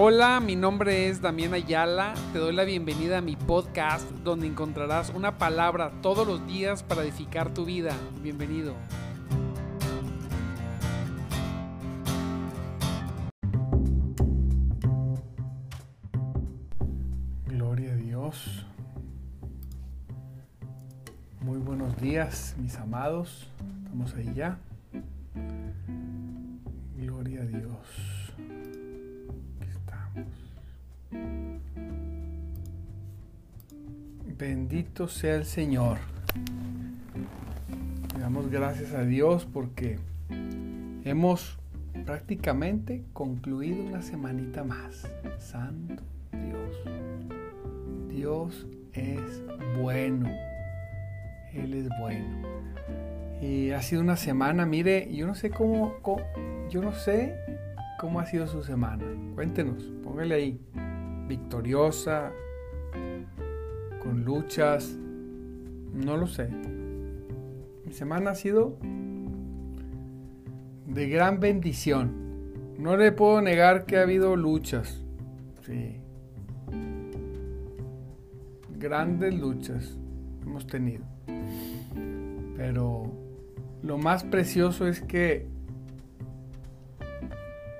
Hola, mi nombre es Damián Ayala. Te doy la bienvenida a mi podcast donde encontrarás una palabra todos los días para edificar tu vida. Bienvenido. Gloria a Dios. Muy buenos días, mis amados. Estamos ahí ya. Bendito sea el Señor. Le damos gracias a Dios porque hemos prácticamente concluido una semanita más. Santo Dios. Dios es bueno. Él es bueno. Y ha sido una semana, mire, yo no sé cómo, yo no sé cómo ha sido su semana. Cuéntenos, póngale ahí. Victoriosa, con luchas, no lo sé. Mi semana ha sido de gran bendición. No le puedo negar que ha habido luchas. Sí. Grandes luchas hemos tenido. Pero lo más precioso es que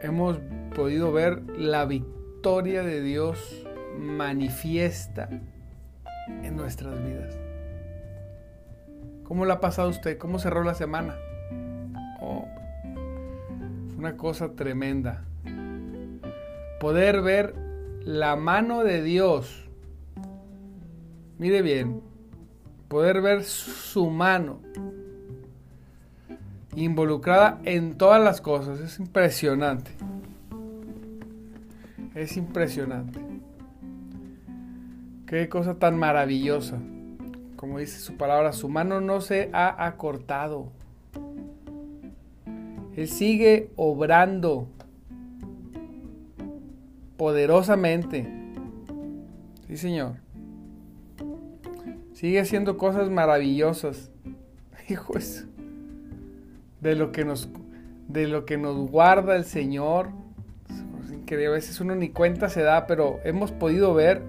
hemos podido ver la victoria de Dios manifiesta en nuestras vidas. ¿Cómo la ha pasado usted? ¿Cómo cerró la semana? Oh, fue una cosa tremenda. Poder ver la mano de Dios. Mire bien, poder ver su mano involucrada en todas las cosas. Es impresionante. Es impresionante. Qué cosa tan maravillosa. Como dice su palabra, su mano no se ha acortado. Él sigue obrando poderosamente. Sí, Señor. Sigue haciendo cosas maravillosas. Hijo, eso de lo que nos, de lo que nos guarda el Señor. Es a veces uno ni cuenta se da, pero hemos podido ver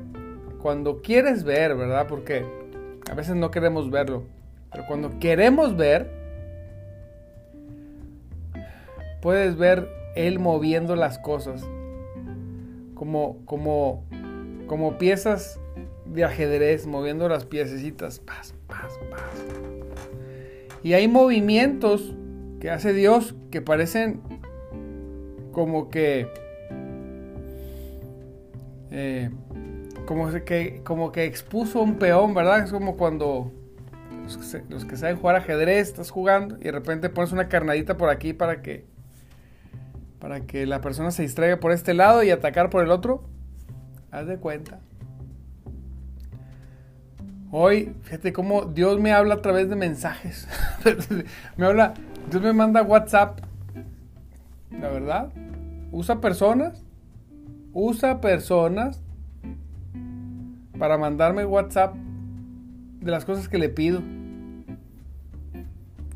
cuando quieres ver, ¿verdad? Porque a veces no queremos verlo, pero cuando queremos ver, puedes ver Él moviendo las cosas, como, como, como piezas de ajedrez, moviendo las piececitas, paz, paz, paz. Y hay movimientos que hace Dios que parecen como que eh, como que como que expuso un peón, ¿verdad? Es como cuando los que, saben jugar ajedrez, estás jugando y de repente pones una carnadita por aquí para que para que la persona se distraiga por este lado y atacar por el otro. Haz de cuenta. Hoy, fíjate cómo Dios me habla a través de mensajes. me habla, Dios me manda WhatsApp. La verdad. Usa personas. Usa personas para mandarme WhatsApp de las cosas que le pido.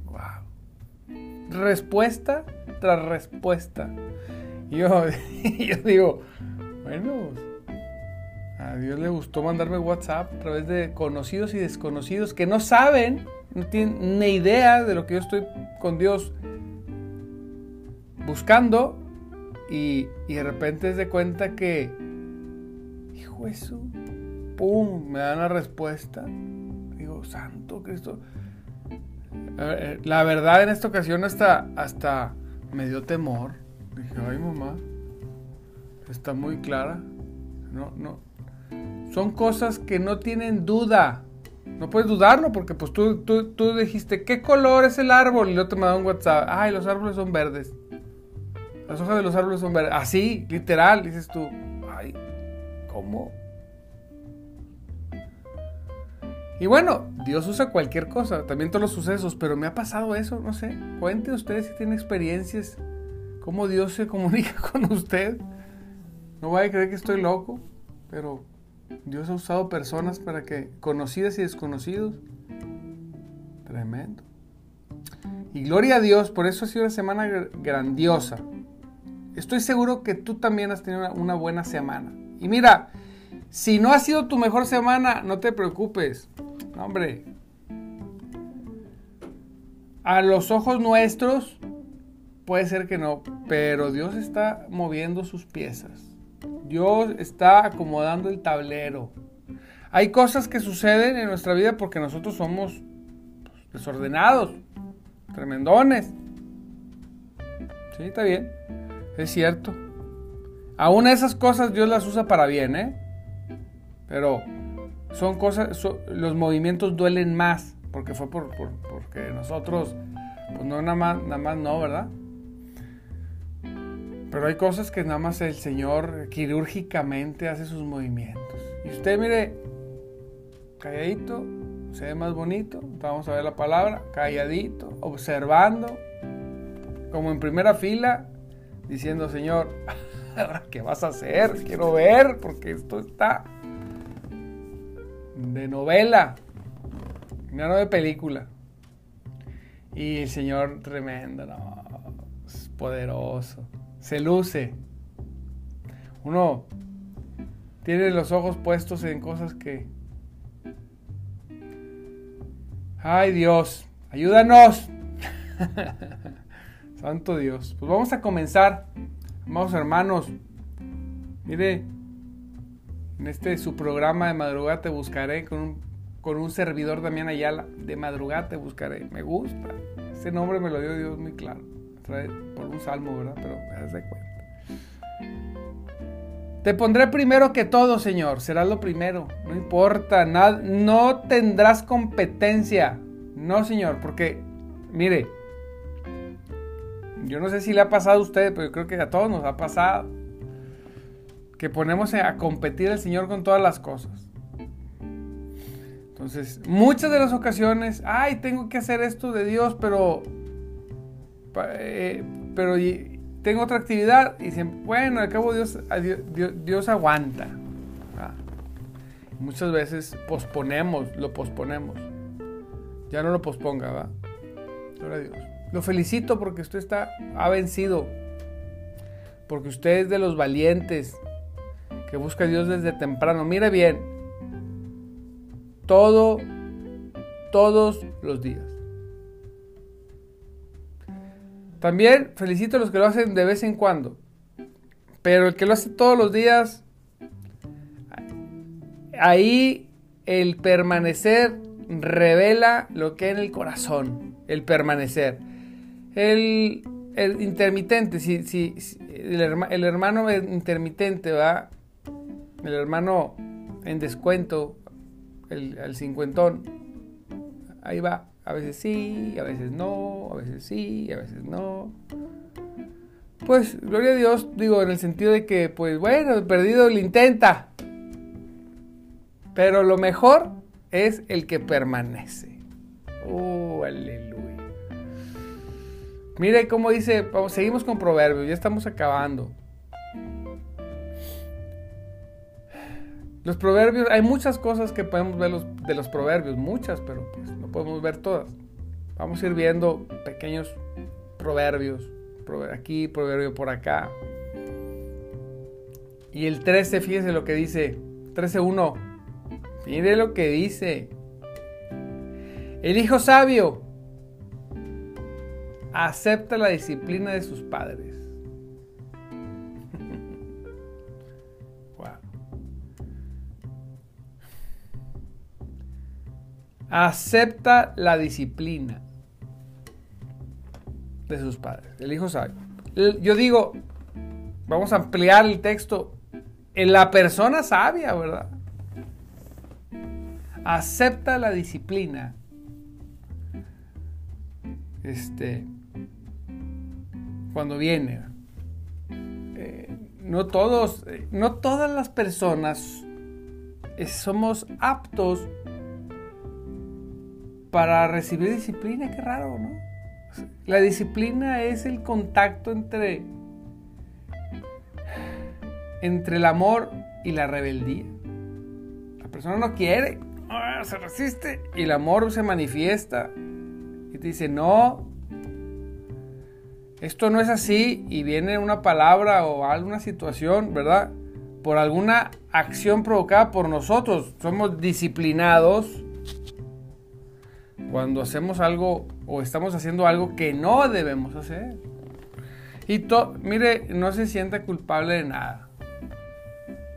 Wow. Respuesta tras respuesta. Y yo, yo digo, bueno, a Dios le gustó mandarme WhatsApp a través de conocidos y desconocidos que no saben no tienen ni idea de lo que yo estoy con Dios buscando y, de repente se cuenta que, hijo eso, ¡pum! Me dan la respuesta. Digo, Santo Cristo. Eh, la verdad en esta ocasión hasta, hasta me dio temor. Dije, ay mamá, está muy clara. No, no. Son cosas que no tienen duda. No puedes dudarlo porque pues tú, tú, dijiste, ¿qué color es el árbol? Y luego te mandó un WhatsApp, ay, los árboles son verdes. Las hojas de los árboles son verdes. Así, literal, dices tú, ay, ¿cómo? Y bueno, Dios usa cualquier cosa, también todos los sucesos, pero me ha pasado eso, no sé. Cuenten ustedes si tienen experiencias, cómo Dios se comunica con usted. No vaya a creer que estoy loco, pero Dios ha usado personas para que, conocidas y desconocidos, tremendo. Y gloria a Dios, por eso ha sido una semana grandiosa. estoy seguro que tú también has tenido una, buena semana. Y mira, si no ha sido tu mejor semana, no te preocupes. hombre, a los ojos nuestros puede ser que no, pero Dios está moviendo sus piezas. Dios está acomodando el tablero. Hay cosas que suceden en nuestra vida porque nosotros somos desordenados, tremendones. Sí, está bien. Es cierto. Aún esas cosas Dios las usa para bien, ¿eh? Pero son cosas, los movimientos duelen más, porque fue por, porque nosotros, pues no nada más, nada más no, ¿verdad? Pero hay cosas que nada más el Señor quirúrgicamente hace sus movimientos. Y usted mire, calladito, se ve más bonito, vamos a ver la palabra, calladito, observando, como en primera fila, diciendo, Señor, ¿ahora qué vas a hacer? Quiero ver, porque esto está de novela, no de película. Y el Señor tremendo, no, es poderoso, se luce. Uno tiene los ojos puestos en cosas que... Ay Dios, ayúdanos. Santo Dios. Pues vamos a comenzar, amados hermanos. Mire, en este su programa de madrugada te buscaré con un, con un servidor Damián Ayala. De madrugada te buscaré. Me gusta. Ese nombre me lo dio Dios muy claro. Por un salmo, ¿verdad? Pero me das de cuenta. Te pondré primero que todo, Señor. Serás lo primero. No importa. Nada, no tendrás competencia. No, Señor. Porque, mire, yo no sé si le ha pasado a usted, pero creo que a todos nos ha pasado. Que ponemos a competir al Señor con todas las cosas. Entonces, muchas de las ocasiones, ay, tengo que hacer esto de Dios, pero, eh, pero tengo otra actividad y dicen, bueno, al cabo Dios, Dios, aguanta. Muchas veces posponemos, lo posponemos. Ya no lo posponga, ¿va? Gloria a Dios. Lo felicito porque usted está, ha vencido. Porque usted es de los valientes que busca a Dios desde temprano. Mire bien, todo, todos los días. También felicito a los que lo hacen de vez en cuando. Pero el que lo hace todos los días, ahí el permanecer revela lo que hay en el corazón. El permanecer. El, intermitente, si, si, el, hermano intermitente va, el hermano en descuento, el, el cincuentón, ahí va, a veces sí, a veces no, a veces sí, a veces no. Pues, gloria a Dios, digo, en el sentido de que, pues bueno, perdido lo intenta. Pero lo mejor es el que permanece. Oh, aleluya. Mire cómo dice, seguimos con proverbios, ya estamos acabando. Los proverbios, hay muchas cosas que podemos ver de los proverbios, muchas, pero pues no podemos ver todas. Vamos a ir viendo pequeños proverbios, aquí, proverbio por acá. Y el 13, fíjese lo que dice, 13.1, mire lo que dice. El hijo sabio acepta la disciplina de sus padres. Acepta la disciplina de sus padres. El hijo sabe. Yo digo, vamos a ampliar el texto. En la persona sabia, ¿verdad? Acepta la disciplina. Este cuando viene. Eh, no todos, eh, no todas las personas eh, somos aptos para recibir disciplina, qué raro, ¿no? La disciplina es el contacto entre entre el amor y la rebeldía. La persona no quiere, se resiste y el amor se manifiesta y te dice, "No, esto no es así y viene una palabra o alguna situación, ¿verdad? Por alguna acción provocada por nosotros. Somos disciplinados cuando hacemos algo o estamos haciendo algo que no debemos hacer. Y to, mire, no se sienta culpable de nada.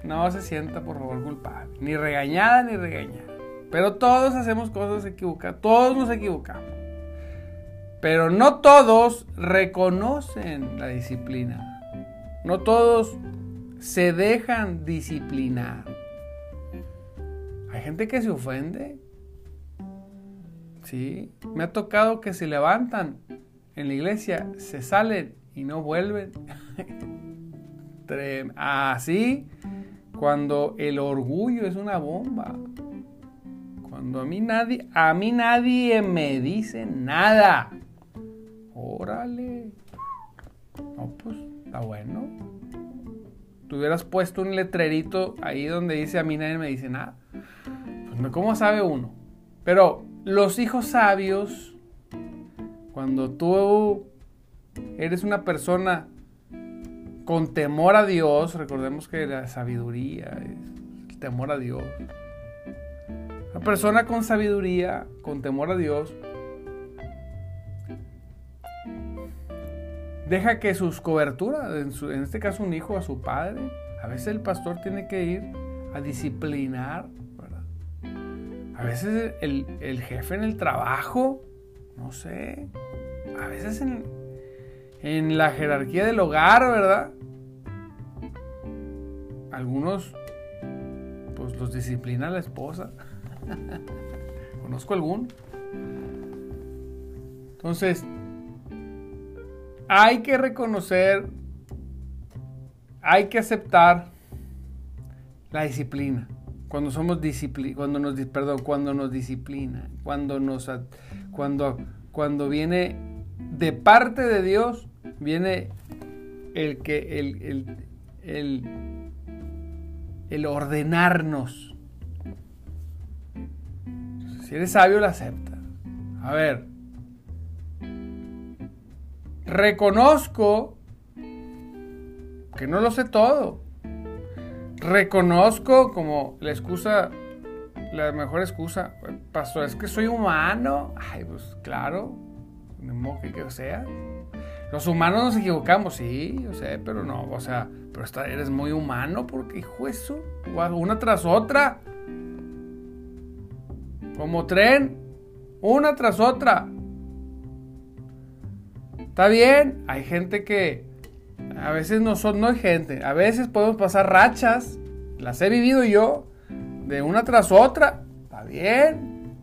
No se sienta, por favor, culpable. Ni regañada ni regañada. Pero todos hacemos cosas equivocadas. Todos nos equivocamos. Pero no todos reconocen la disciplina. No todos se dejan disciplinar. Hay gente que se ofende. Sí, me ha tocado que se levantan en la iglesia, se salen y no vuelven. Así, cuando el orgullo es una bomba. Cuando a mí nadie, a mí nadie me dice nada. Órale. No, pues, está bueno. Tú hubieras puesto un letrerito ahí donde dice a mí nadie me dice nada. Pues, ¿cómo sabe uno? Pero los hijos sabios, cuando tú eres una persona con temor a Dios, recordemos que la sabiduría es el temor a Dios. Una persona con sabiduría, con temor a Dios, deja que sus coberturas, en, este caso un hijo a su padre, a veces el pastor tiene que ir a disciplinar. A veces el, el jefe en el trabajo, no sé, a veces en, en la jerarquía del hogar, ¿verdad? Algunos, pues los disciplina la esposa. Conozco algún. Entonces, hay que reconocer, hay que aceptar la disciplina. Cuando somos disciplina, cuando nos, perdón, cuando nos disciplina, cuando nos, cuando, cuando viene de parte de Dios, viene el que, el, el, el, el ordenarnos. Si eres sabio, lo acepta. A ver, Reconozco que no lo sé todo. Reconozco como la excusa, la mejor excusa, pastor, es que soy humano. Ay, pues claro, no que, que sea. Los humanos nos equivocamos, sí, yo sé, pero no, o sea, pero eres muy humano porque, hijo, eso, una tras otra. Como tren, una tras otra. Está bien, hay gente que a veces no son, no hay gente, a veces podemos pasar rachas, las he vivido yo, de una tras otra. Está bien,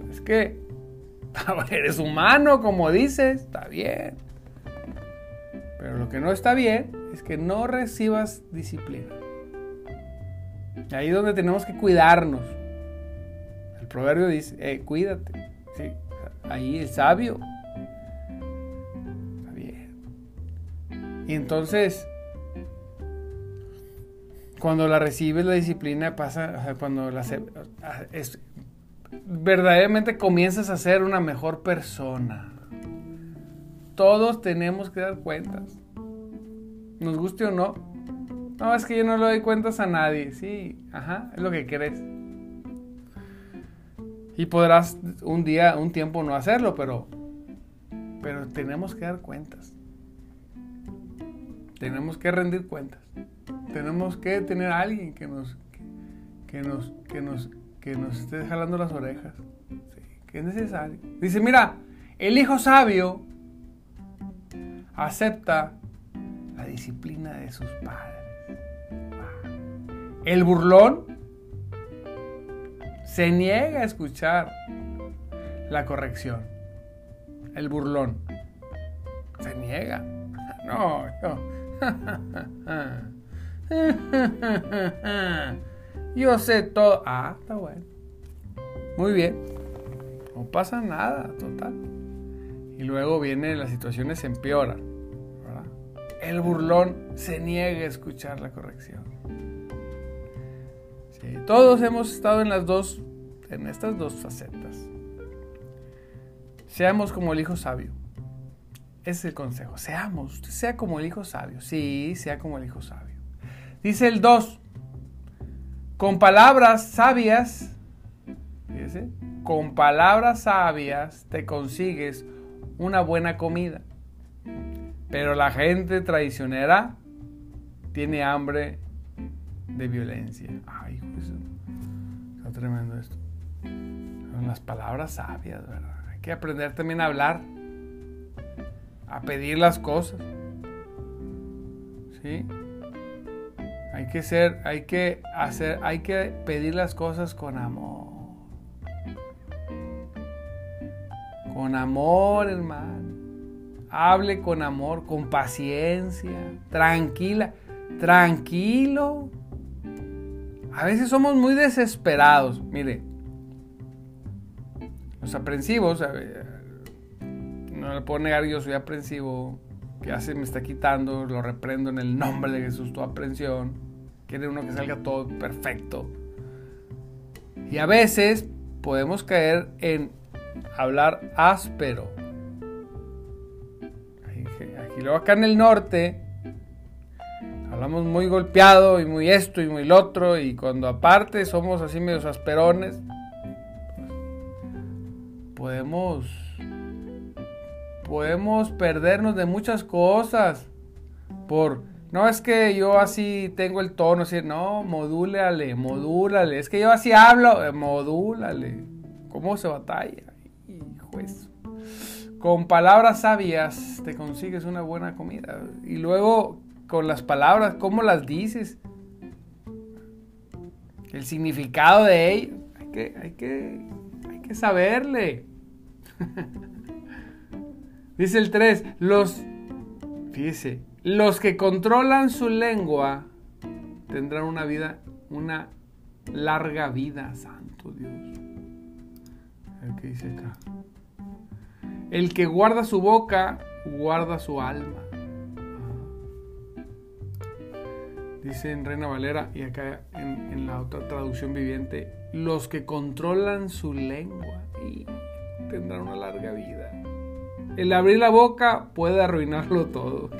pues es que eres humano, como dices, está bien. Pero lo que no está bien es que no recibas disciplina. Ahí es donde tenemos que cuidarnos. El proverbio dice, eh, cuídate. ahí el sabio Y entonces, cuando la recibes la disciplina pasa, cuando la es, verdaderamente comienzas a ser una mejor persona. Todos tenemos que dar cuentas. Nos guste o no. No, es que yo no le doy cuentas a nadie. Sí, ajá, es lo que crees. Y podrás un día, un tiempo no hacerlo, pero, pero tenemos que dar cuentas. Tenemos que rendir cuentas. Tenemos que tener a alguien que nos, que, nos, que nos, que nos esté jalando las orejas. que es necesario. Dice, mira, el hijo sabio acepta la disciplina de sus padres. El burlón se niega a escuchar la corrección. El burlón se niega. No, no. Yo sé todo. Ah, está bueno. Muy bien. No pasa nada, total. Y luego viene las situaciones se empeoran. El burlón se niega a escuchar la corrección. todos hemos estado en las dos, en estas dos facetas. Seamos como el hijo sabio. Ese es el consejo. Seamos, sea como el hijo sabio. Sí, sea como el hijo sabio. Dice el 2. Con palabras sabias, fíjese, con palabras sabias te consigues una buena comida. Pero la gente traicionera tiene hambre de violencia. Ay, pues, está tremendo esto. Son las palabras sabias, ¿verdad? Hay que aprender también a hablar, a pedir las cosas. ¿Sí? Hay que ser, hay que hacer, hay que pedir las cosas con amor. Con amor, hermano. Hable con amor, con paciencia, tranquila, tranquilo. A veces somos muy desesperados. Mire, los aprensivos, no le puedo negar, yo soy aprensivo, que hace me está quitando, lo reprendo en el nombre de Jesús, tu aprensión. Quiere uno que salga todo perfecto. Y a veces podemos caer en hablar áspero. Aquí luego acá en el norte hablamos muy golpeado y muy esto y muy lo otro y cuando aparte somos así medios asperones podemos podemos perdernos de muchas cosas por no es que yo así tengo el tono, así, no, modúlale, modúlale. Es que yo así hablo, eh, modúlale. ¿Cómo se batalla? Hijo eso. Con palabras sabias te consigues una buena comida. Y luego, con las palabras, ¿cómo las dices? El significado de ellas. Hay que, hay que, hay que saberle. Dice el 3, los, fíjese, los que controlan su lengua tendrán una vida, una larga vida, santo Dios. El que dice acá. El que guarda su boca, guarda su alma. Dice en Reina Valera y acá en, en, la otra traducción viviente, los que controlan su lengua y tendrán una larga vida. El abrir la boca puede arruinarlo todo.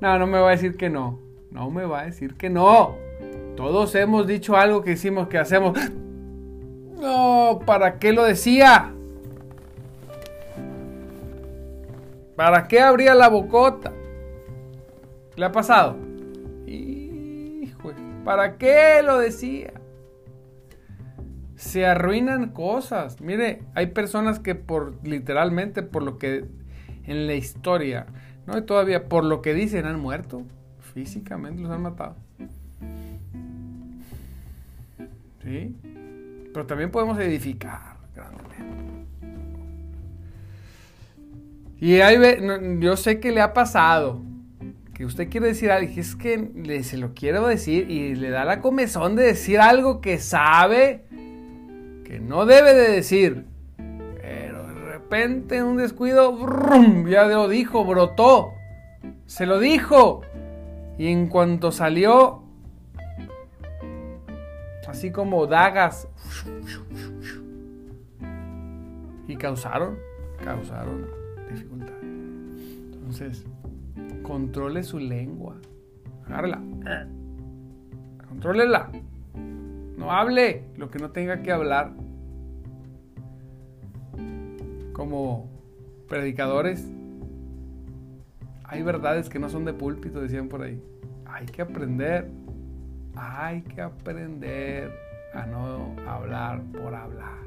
No, no me va a decir que no. No me va a decir que no. Todos hemos dicho algo que hicimos, que hacemos. No, ¿para qué lo decía? ¿Para qué abría la bocota? ¿Le ha pasado? Hijo, ¿para qué lo decía? Se arruinan cosas. Mire, hay personas que por literalmente por lo que en la historia no, y todavía por lo que dicen han muerto. Físicamente los han matado. ¿Sí? Pero también podemos edificar Y ahí ve, yo sé que le ha pasado. Que usted quiere decir algo. Es que le, se lo quiero decir. Y le da la comezón de decir algo que sabe que no debe de decir repente, en un descuido, ya lo dijo, brotó. Se lo dijo. Y en cuanto salió, así como dagas, y causaron, causaron dificultad. Entonces, controle su lengua. Agárrela. Contrólela. No hable lo que no tenga que hablar como predicadores, hay verdades que no son de púlpito, decían por ahí. Hay que aprender, hay que aprender a no hablar por hablar.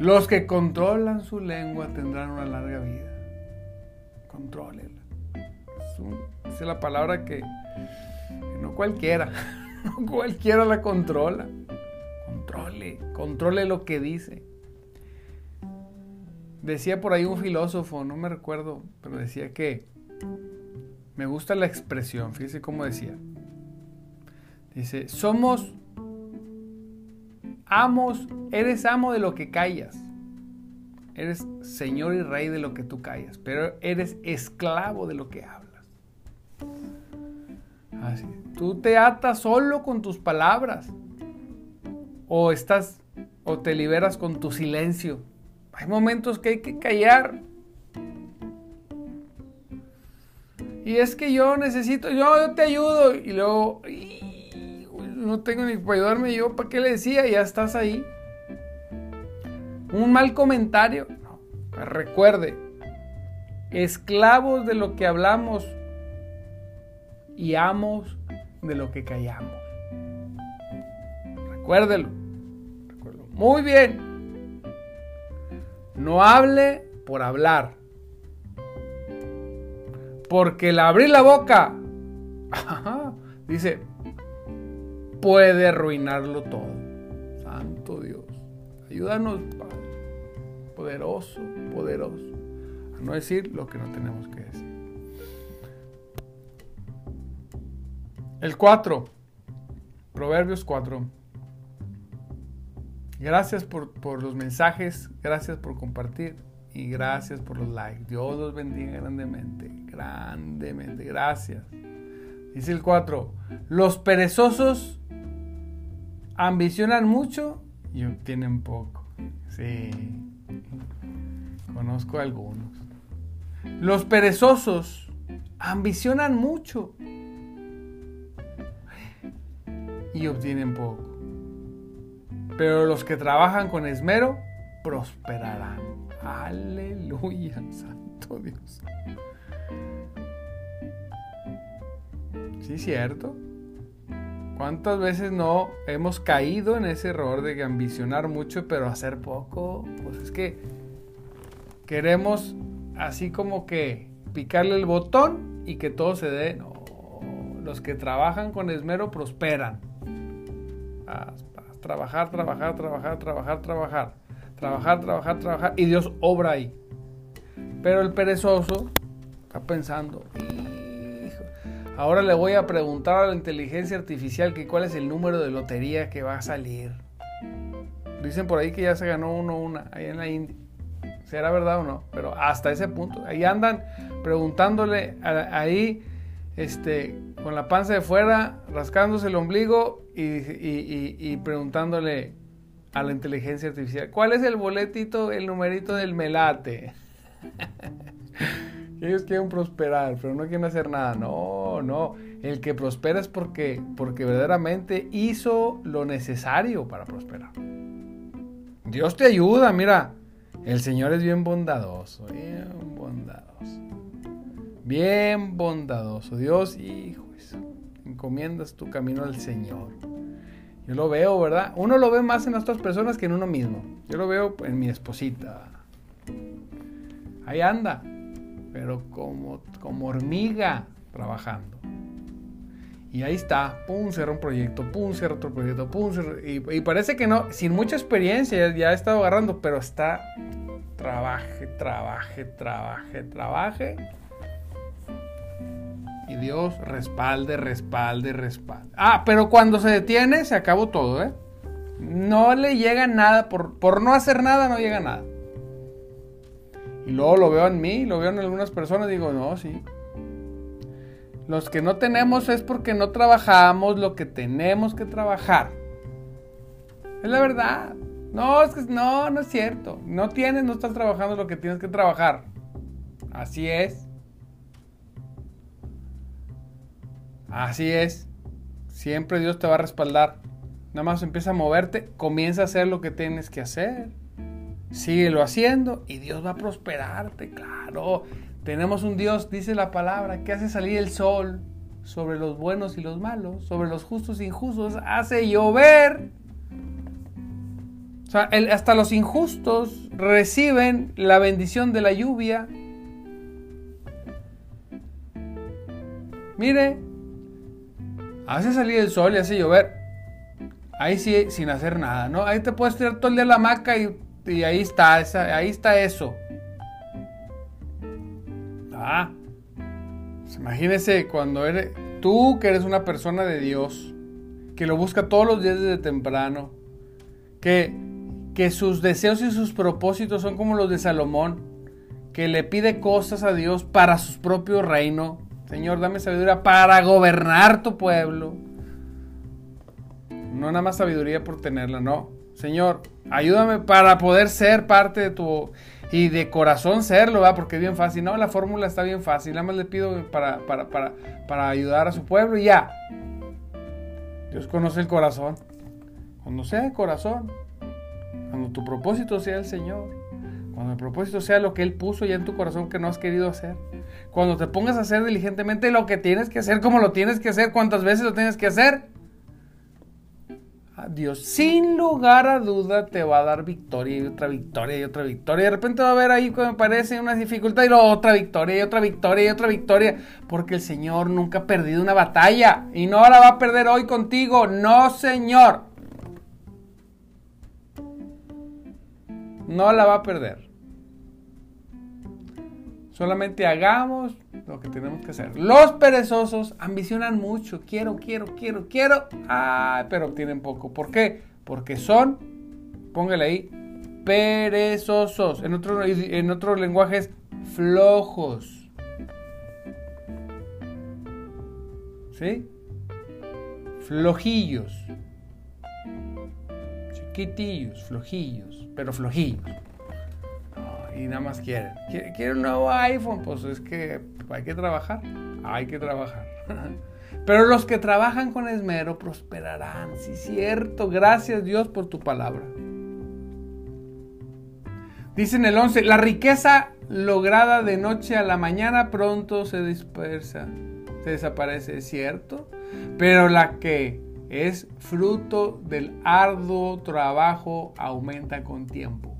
Los que controlan su lengua tendrán una larga vida. Contrólela. Es, la palabra que no cualquiera, no cualquiera la controla. Controle, controle lo que dice. Decía por ahí un filósofo, no me recuerdo, pero decía que me gusta la expresión, fíjese cómo decía. Dice, somos amos, eres amo de lo que callas. Eres señor y rey de lo que tú callas, pero eres esclavo de lo que hablas. Tú te atas solo con tus palabras. O estás o te liberas con tu silencio. Hay momentos que hay que callar. Y es que yo necesito, yo, te ayudo. Y luego, no tengo ni para ayudarme yo, ¿para qué le decía? Ya estás ahí. Un mal comentario. No, recuerde, esclavos de lo que hablamos y amos de lo que callamos. Recuérdelo. Recuérdelo. Muy bien. No hable por hablar. Porque el abrir la boca, dice, puede arruinarlo todo. Santo Dios. Ayúdanos, Padre. Poderoso, poderoso. A no decir lo que no tenemos que decir. El 4. Proverbios 4. Gracias por, por, los mensajes, gracias por compartir y gracias por los likes. Dios los bendiga grandemente, grandemente. Gracias. Dice el 4. Los perezosos ambicionan mucho y obtienen poco. Sí. Conozco algunos. Los perezosos ambicionan mucho y obtienen poco. Pero los que trabajan con esmero prosperarán. Aleluya, Santo Dios. Sí, cierto. ¿Cuántas veces no hemos caído en ese error de ambicionar mucho pero hacer poco? Pues es que queremos así como que picarle el botón y que todo se dé. No, los que trabajan con esmero prosperan. Trabajar, trabajar, trabajar, trabajar, trabajar. Trabajar, trabajar, trabajar. Y Dios obra ahí. Pero el perezoso está pensando, ahora le voy a preguntar a la inteligencia artificial que cuál es el número de lotería que va a salir. Dicen por ahí que ya se ganó uno una ahí en la India. ¿Será verdad o no? Pero hasta ese punto. Ahí andan preguntándole ahí, este, con la panza de fuera, rascándose el ombligo y, preguntándole a la inteligencia artificial, ¿cuál es el boletito, el numerito del melate? Ellos quieren prosperar, pero no quieren hacer nada. No, no. El que prospera es porque, porque verdaderamente hizo lo necesario para prosperar. Dios te ayuda, mira. El Señor es bien bondadoso, bien bondadoso. Bien bondadoso. Dios, hijo, encomiendas tu camino al Señor. Yo lo veo, ¿verdad? Uno lo ve más en otras personas que en uno mismo. Yo lo veo en mi esposita. Ahí anda, pero como, como hormiga trabajando. Y ahí está, pum, cierra un proyecto, pum, otro proyecto, pum, y, y, parece que no, sin mucha experiencia, ya, ha estado agarrando, pero está, trabaje, trabaje, trabaje, trabaje y Dios respalde, respalde, respalde. Ah, pero cuando se detiene, se acabó todo, ¿eh? No le llega nada, por, por no hacer nada no llega nada. Y luego lo veo en mí, lo veo en algunas personas, digo, no, sí. Los que no tenemos es porque no trabajamos lo que tenemos que trabajar. Es la verdad. No, es que no, no es cierto. No tienes, no estás trabajando lo que tienes que trabajar. Así es. Así es. Siempre Dios te va a respaldar. Nada más empieza a moverte, comienza a hacer lo que tienes que hacer. Síguelo haciendo y Dios va a prosperarte, claro. Tenemos un Dios, dice la palabra, que hace salir el sol sobre los buenos y los malos, sobre los justos e injustos, hace llover. O sea, hasta los injustos reciben la bendición de la lluvia. Mire, hace salir el sol y hace llover. Ahí sí, sin hacer nada, ¿no? Ahí te puedes tirar todo el día la hamaca y, ahí está, ahí está eso. Ah, pues imagínese cuando eres tú que eres una persona de Dios, que lo busca todos los días desde temprano, que, que sus deseos y sus propósitos son como los de Salomón, que le pide cosas a Dios para su propio reino, Señor, dame sabiduría para gobernar tu pueblo. No nada más sabiduría por tenerla, no. Señor, Ayúdame para poder ser parte de tu... Y de corazón serlo, ¿va? Porque es bien fácil. No, la fórmula está bien fácil. Nada más le pido para, para, para, para ayudar a su pueblo y ya. Dios conoce el corazón. Cuando sea el corazón, cuando tu propósito sea el Señor, cuando el propósito sea lo que Él puso ya en tu corazón que no has querido hacer, cuando te pongas a hacer diligentemente lo que tienes que hacer, como lo tienes que hacer, cuántas veces lo tienes que hacer, Dios sin lugar a duda te va a dar victoria y otra victoria y otra victoria. De repente va a haber ahí, me parece, una dificultad y otra victoria y otra victoria y otra victoria. Porque el Señor nunca ha perdido una batalla y no la va a perder hoy contigo. No, Señor. No la va a perder. Solamente hagamos lo que tenemos que hacer. Los perezosos ambicionan mucho. Quiero, quiero, quiero, quiero. Ah, pero obtienen poco. ¿Por qué? Porque son, póngale ahí, perezosos. En otro, en otros lenguajes, flojos. ¿Sí? Flojillos. Chiquitillos, flojillos, pero flojillos y nada más quieren. ¿Quiere un nuevo iPhone? Pues es que hay que trabajar. Hay que trabajar. Pero los que trabajan con esmero prosperarán. Sí, cierto. Gracias Dios por tu palabra. Dice en el 11, la riqueza lograda de noche a la mañana pronto se dispersa, se desaparece, es cierto, pero la que es fruto del arduo trabajo aumenta con tiempo.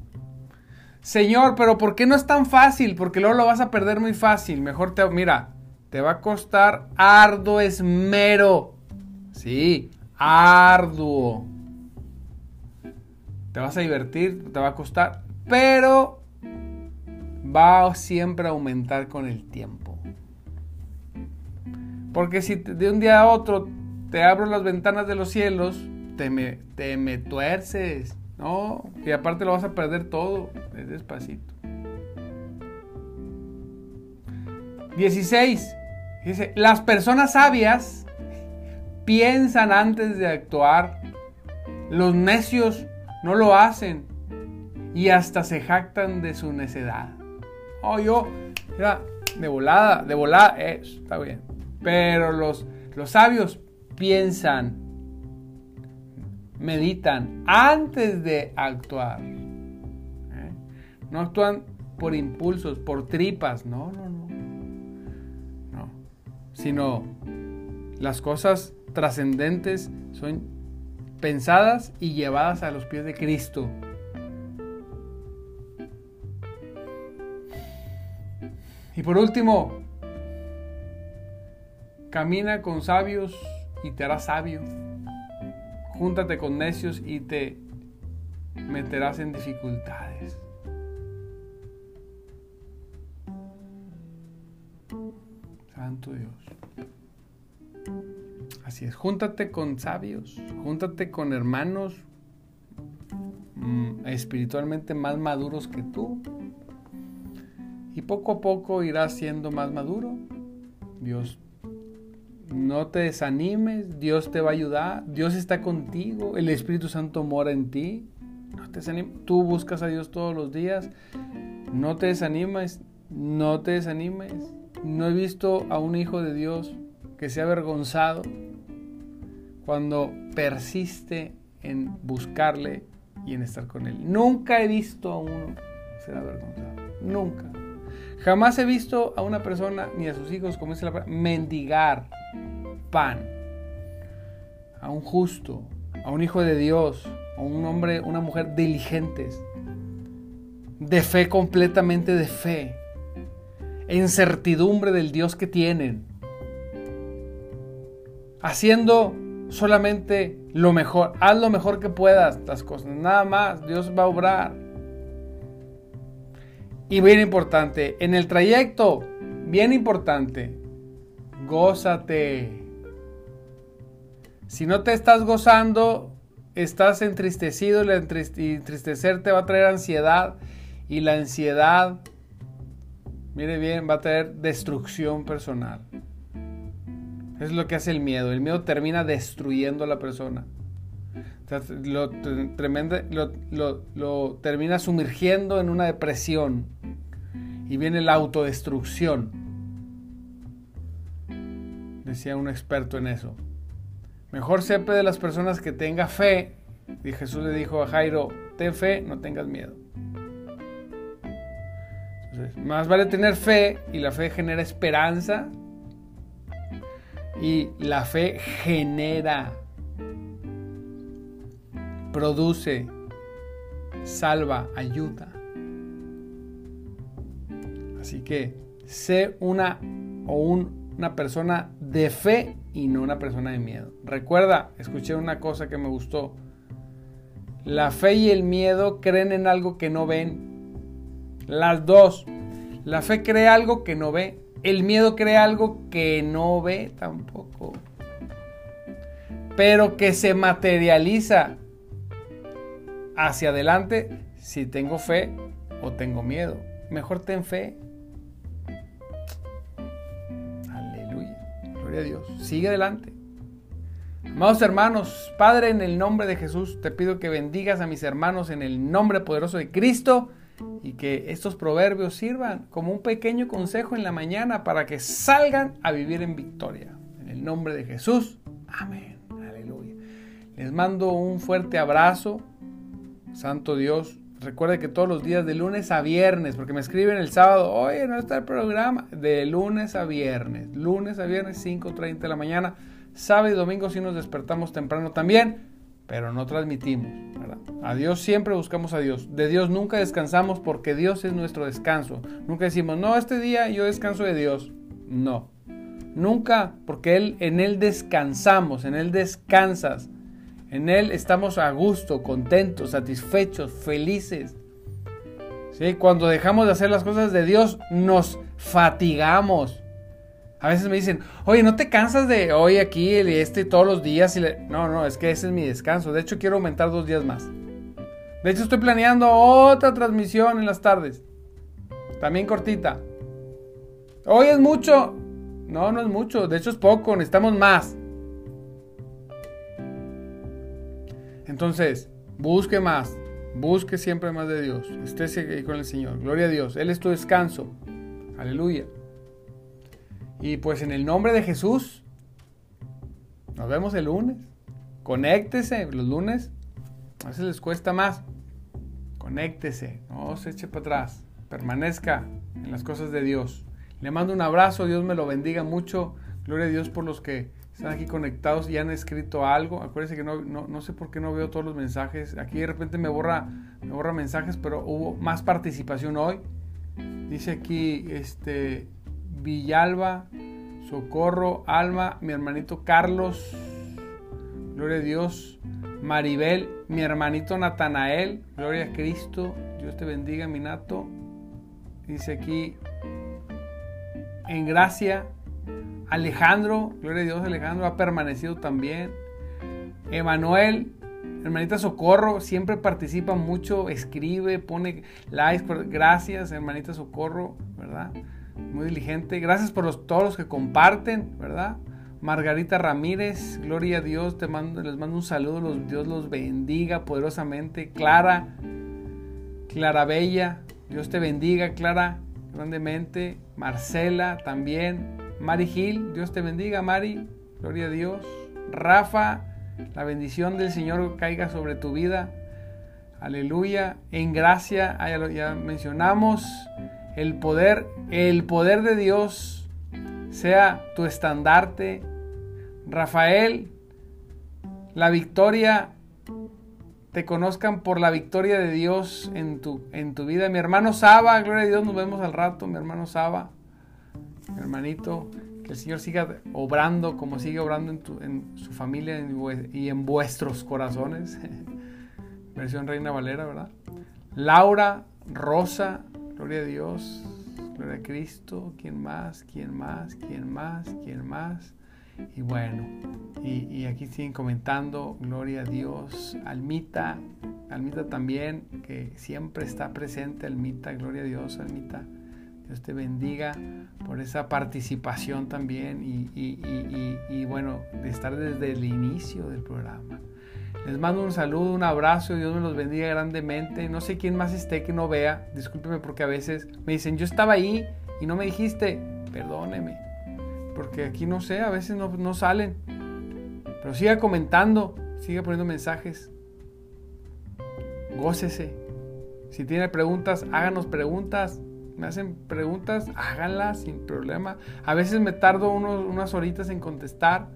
Señor, pero ¿por qué no es tan fácil? Porque luego lo vas a perder muy fácil. Mejor te, mira, te va a costar arduo esmero. Sí, arduo. Te vas a divertir, te va a costar, pero va siempre a aumentar con el tiempo. Porque si de un día a otro te abro las ventanas de los cielos, te me, te me tuerces no, y aparte lo vas a perder todo, es despacito. 16. Dice, las personas sabias piensan antes de actuar. Los necios no lo hacen y hasta se jactan de su necedad. Oh, yo, mira, de volada, de volada, está bien. Pero los, los sabios piensan meditan antes de actuar. ¿eh? No actúan por impulsos, por tripas, no, no, no. No, sino las cosas trascendentes son pensadas y llevadas a los pies de Cristo. Y por último, camina con sabios y te harás sabio. Júntate con necios y te meterás en dificultades. Santo Dios. Así es, júntate con sabios, júntate con hermanos mm, espiritualmente más maduros que tú. Y poco a poco irás siendo más maduro. Dios no te desanimes, Dios te va a ayudar, Dios está contigo, el Espíritu Santo mora en ti. No te Tú buscas a Dios todos los días. No te desanimes, no te desanimes. No he visto a un hijo de Dios que sea avergonzado cuando persiste en buscarle y en estar con él. Nunca he visto a uno ser avergonzado. Nunca. Jamás he visto a una persona ni a sus hijos, como dice la mendigar pan, a un justo, a un hijo de Dios, a un hombre, una mujer diligentes, de fe completamente de fe, en certidumbre del Dios que tienen, haciendo solamente lo mejor, haz lo mejor que puedas las cosas, nada más, Dios va a obrar. Y bien importante, en el trayecto, bien importante, gózate. Si no te estás gozando, estás entristecido y entristecer te va a traer ansiedad y la ansiedad, mire bien, va a traer destrucción personal. Es lo que hace el miedo. El miedo termina destruyendo a la persona. Lo, tremendo, lo, lo termina sumergiendo en una depresión y viene la autodestrucción. Decía un experto en eso. Mejor sepe de las personas que tenga fe. Y Jesús le dijo a Jairo, ten fe, no tengas miedo. más vale tener fe y la fe genera esperanza y la fe genera, produce, salva, ayuda. Así que sé una o una persona de fe y no una persona de miedo. Recuerda, escuché una cosa que me gustó. La fe y el miedo creen en algo que no ven. Las dos. La fe cree algo que no ve. El miedo cree algo que no ve tampoco. Pero que se materializa hacia adelante si tengo fe o tengo miedo. Mejor ten fe Dios. Sigue adelante. Amados hermanos, Padre, en el nombre de Jesús, te pido que bendigas a mis hermanos en el nombre poderoso de Cristo y que estos proverbios sirvan como un pequeño consejo en la mañana para que salgan a vivir en victoria. En el nombre de Jesús. Amén. Aleluya. Les mando un fuerte abrazo. Santo Dios, Recuerde que todos los días de lunes a viernes, porque me escriben el sábado, oye, no está el programa, de lunes a viernes, lunes a viernes 5.30 de la mañana, sábado y domingo sí nos despertamos temprano también, pero no transmitimos. A Dios siempre buscamos a Dios, de Dios nunca descansamos porque Dios es nuestro descanso. Nunca decimos, no, este día yo descanso de Dios. No, nunca, porque él, en Él descansamos, en Él descansas. En Él estamos a gusto, contentos, satisfechos, felices. ¿Sí? Cuando dejamos de hacer las cosas de Dios, nos fatigamos. A veces me dicen, oye, ¿no te cansas de hoy aquí y este todos los días? Y No, no, es que ese es mi descanso. De hecho, quiero aumentar dos días más. De hecho, estoy planeando otra transmisión en las tardes. También cortita. Hoy es mucho. No, no es mucho. De hecho, es poco. Necesitamos más. Entonces, busque más, busque siempre más de Dios, esté con el Señor, gloria a Dios, Él es tu descanso, aleluya. Y pues en el nombre de Jesús, nos vemos el lunes, conéctese los lunes, a veces les cuesta más, conéctese, no se eche para atrás, permanezca en las cosas de Dios. Le mando un abrazo, Dios me lo bendiga mucho, gloria a Dios por los que están aquí conectados y han escrito algo. Acuérdense que no, no, sé por qué no veo todos los mensajes. Aquí de repente me borra, me borra mensajes, pero hubo más participación hoy. Dice aquí este Villalba, Socorro, Alma, mi hermanito Carlos, gloria a Dios, Maribel, mi hermanito Natanael, gloria a Cristo, Dios te bendiga, mi nato. Dice aquí, en gracia, Alejandro, gloria a Dios, Alejandro ha permanecido también. Emanuel, hermanita Socorro, siempre participa mucho, escribe, pone likes. Gracias, hermanita Socorro, ¿verdad? Muy diligente. Gracias por los, todos los que comparten, ¿verdad? Margarita Ramírez, gloria a Dios, te mando, les mando un saludo, Dios los bendiga poderosamente. Clara, Clara Bella, Dios te bendiga, Clara, grandemente. Marcela también, Mari Gil, Dios te bendiga, Mari, gloria a Dios. Rafa, la bendición del Señor caiga sobre tu vida. Aleluya. En gracia, ya mencionamos, el poder, el poder de Dios sea tu estandarte. Rafael, la victoria, te conozcan por la victoria de Dios en tu, en tu vida. Mi hermano Saba, gloria a Dios, nos vemos al rato, mi hermano Saba hermanito, que el Señor siga obrando como sigue obrando en, su familia y en vuestros corazones. Versión Reina Valera, ¿verdad? Laura, Rosa, gloria a Dios, gloria a Cristo, ¿quién más? ¿Quién más? ¿Quién más? ¿Quién más? Y bueno, y, aquí siguen comentando, gloria a Dios, Almita, Almita también, que siempre está presente, Almita, gloria a Dios, Almita. Dios te bendiga por esa participación también y, bueno, de estar desde el inicio del programa. Les mando un saludo, un abrazo, Dios me los bendiga grandemente. No sé quién más esté que no vea, discúlpeme porque a veces me dicen, yo estaba ahí y no me dijiste, perdóneme, porque aquí no sé, a veces no, no salen. Pero siga comentando, siga poniendo mensajes. Gócese. Si tiene preguntas, háganos preguntas. Me hacen preguntas, háganlas sin problema. A veces me tardo unas horitas en contestar.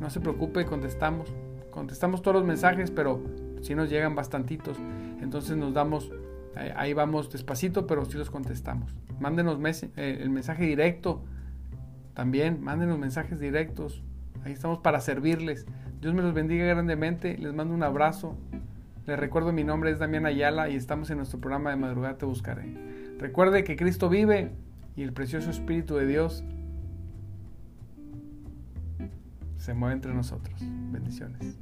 No se preocupe, contestamos. Contestamos todos los mensajes, pero si nos llegan bastantitos. Entonces nos damos, ahí vamos despacito, pero sí los contestamos. Mándenos eh, el mensaje directo. También, mándenos mensajes directos. Ahí estamos para servirles. Dios me los bendiga grandemente. Les mando un abrazo. Les recuerdo mi nombre es Damián Ayala y estamos en nuestro programa de Madrugada Te Buscaré. Recuerde que Cristo vive y el precioso Espíritu de Dios se mueve entre nosotros. Bendiciones.